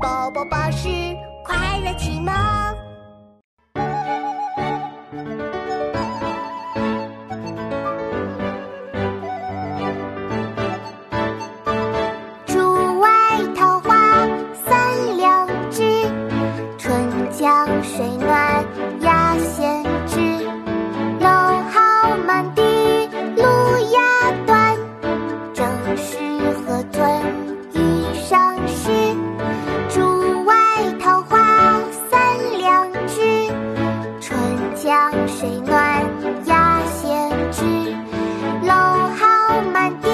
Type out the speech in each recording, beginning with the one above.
宝宝巴士快乐启蒙。竹外桃花三两枝，春江水暖鸭先水暖鸭先知。蒌蒿满地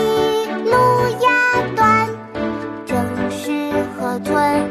芦芽短，正是河豚